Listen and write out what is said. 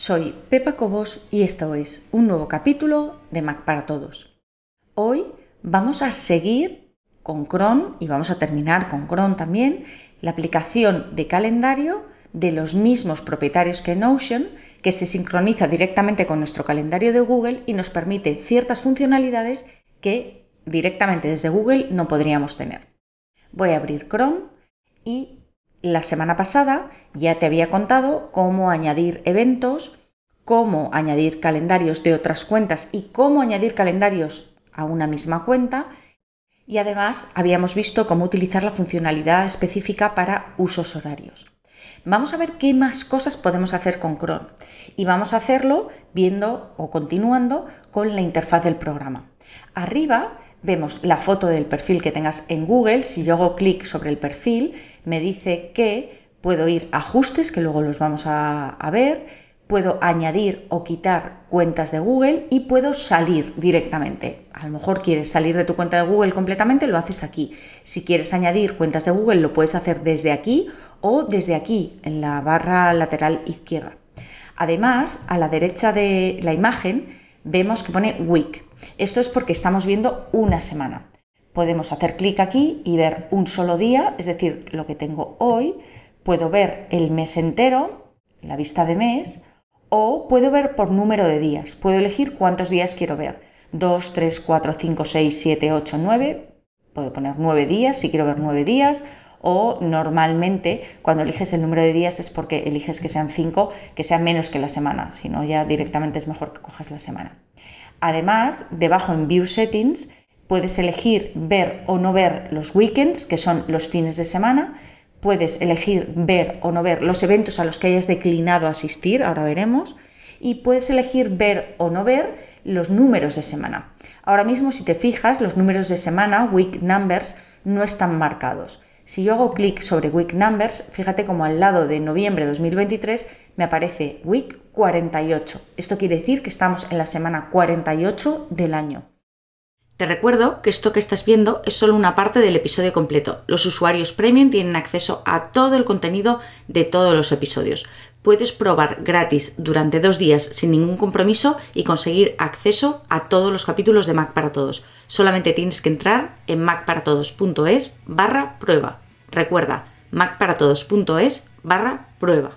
soy Pepa Cobos y esto es un nuevo capítulo de Mac para Todos. Hoy vamos a seguir con Chrome y vamos a terminar con Chrome también la aplicación de calendario de los mismos propietarios que Notion que se sincroniza directamente con nuestro calendario de Google y nos permite ciertas funcionalidades que directamente desde Google no podríamos tener. Voy a abrir Chrome y la semana pasada ya te había contado cómo añadir eventos, cómo añadir calendarios de otras cuentas y cómo añadir calendarios a una misma cuenta. Y además habíamos visto cómo utilizar la funcionalidad específica para usos horarios. Vamos a ver qué más cosas podemos hacer con Chrome y vamos a hacerlo viendo o continuando con la interfaz del programa. Arriba vemos la foto del perfil que tengas en Google. Si yo hago clic sobre el perfil, me dice que puedo ir a ajustes, que luego los vamos a, a ver, puedo añadir o quitar cuentas de Google y puedo salir directamente. A lo mejor quieres salir de tu cuenta de Google completamente, lo haces aquí. Si quieres añadir cuentas de Google, lo puedes hacer desde aquí o desde aquí, en la barra lateral izquierda. Además, a la derecha de la imagen vemos que pone week. Esto es porque estamos viendo una semana. Podemos hacer clic aquí y ver un solo día, es decir, lo que tengo hoy. Puedo ver el mes entero, la vista de mes, o puedo ver por número de días. Puedo elegir cuántos días quiero ver. 2, 3, 4, 5, 6, 7, 8, 9. Puedo poner 9 días si quiero ver 9 días. O normalmente cuando eliges el número de días es porque eliges que sean 5, que sean menos que la semana. Si no, ya directamente es mejor que cojas la semana. Además, debajo en View Settings puedes elegir ver o no ver los weekends, que son los fines de semana puedes elegir ver o no ver los eventos a los que hayas declinado asistir, ahora veremos, y puedes elegir ver o no ver los números de semana. Ahora mismo, si te fijas, los números de semana, week numbers, no están marcados. Si yo hago clic sobre week numbers, fíjate como al lado de noviembre de 2023 me aparece week 48. Esto quiere decir que estamos en la semana 48 del año. Te recuerdo que esto que estás viendo es solo una parte del episodio completo. Los usuarios premium tienen acceso a todo el contenido de todos los episodios. Puedes probar gratis durante dos días sin ningún compromiso y conseguir acceso a todos los capítulos de Mac para Todos. Solamente tienes que entrar en macparatodos.es barra prueba. Recuerda, macparatodos.es barra prueba.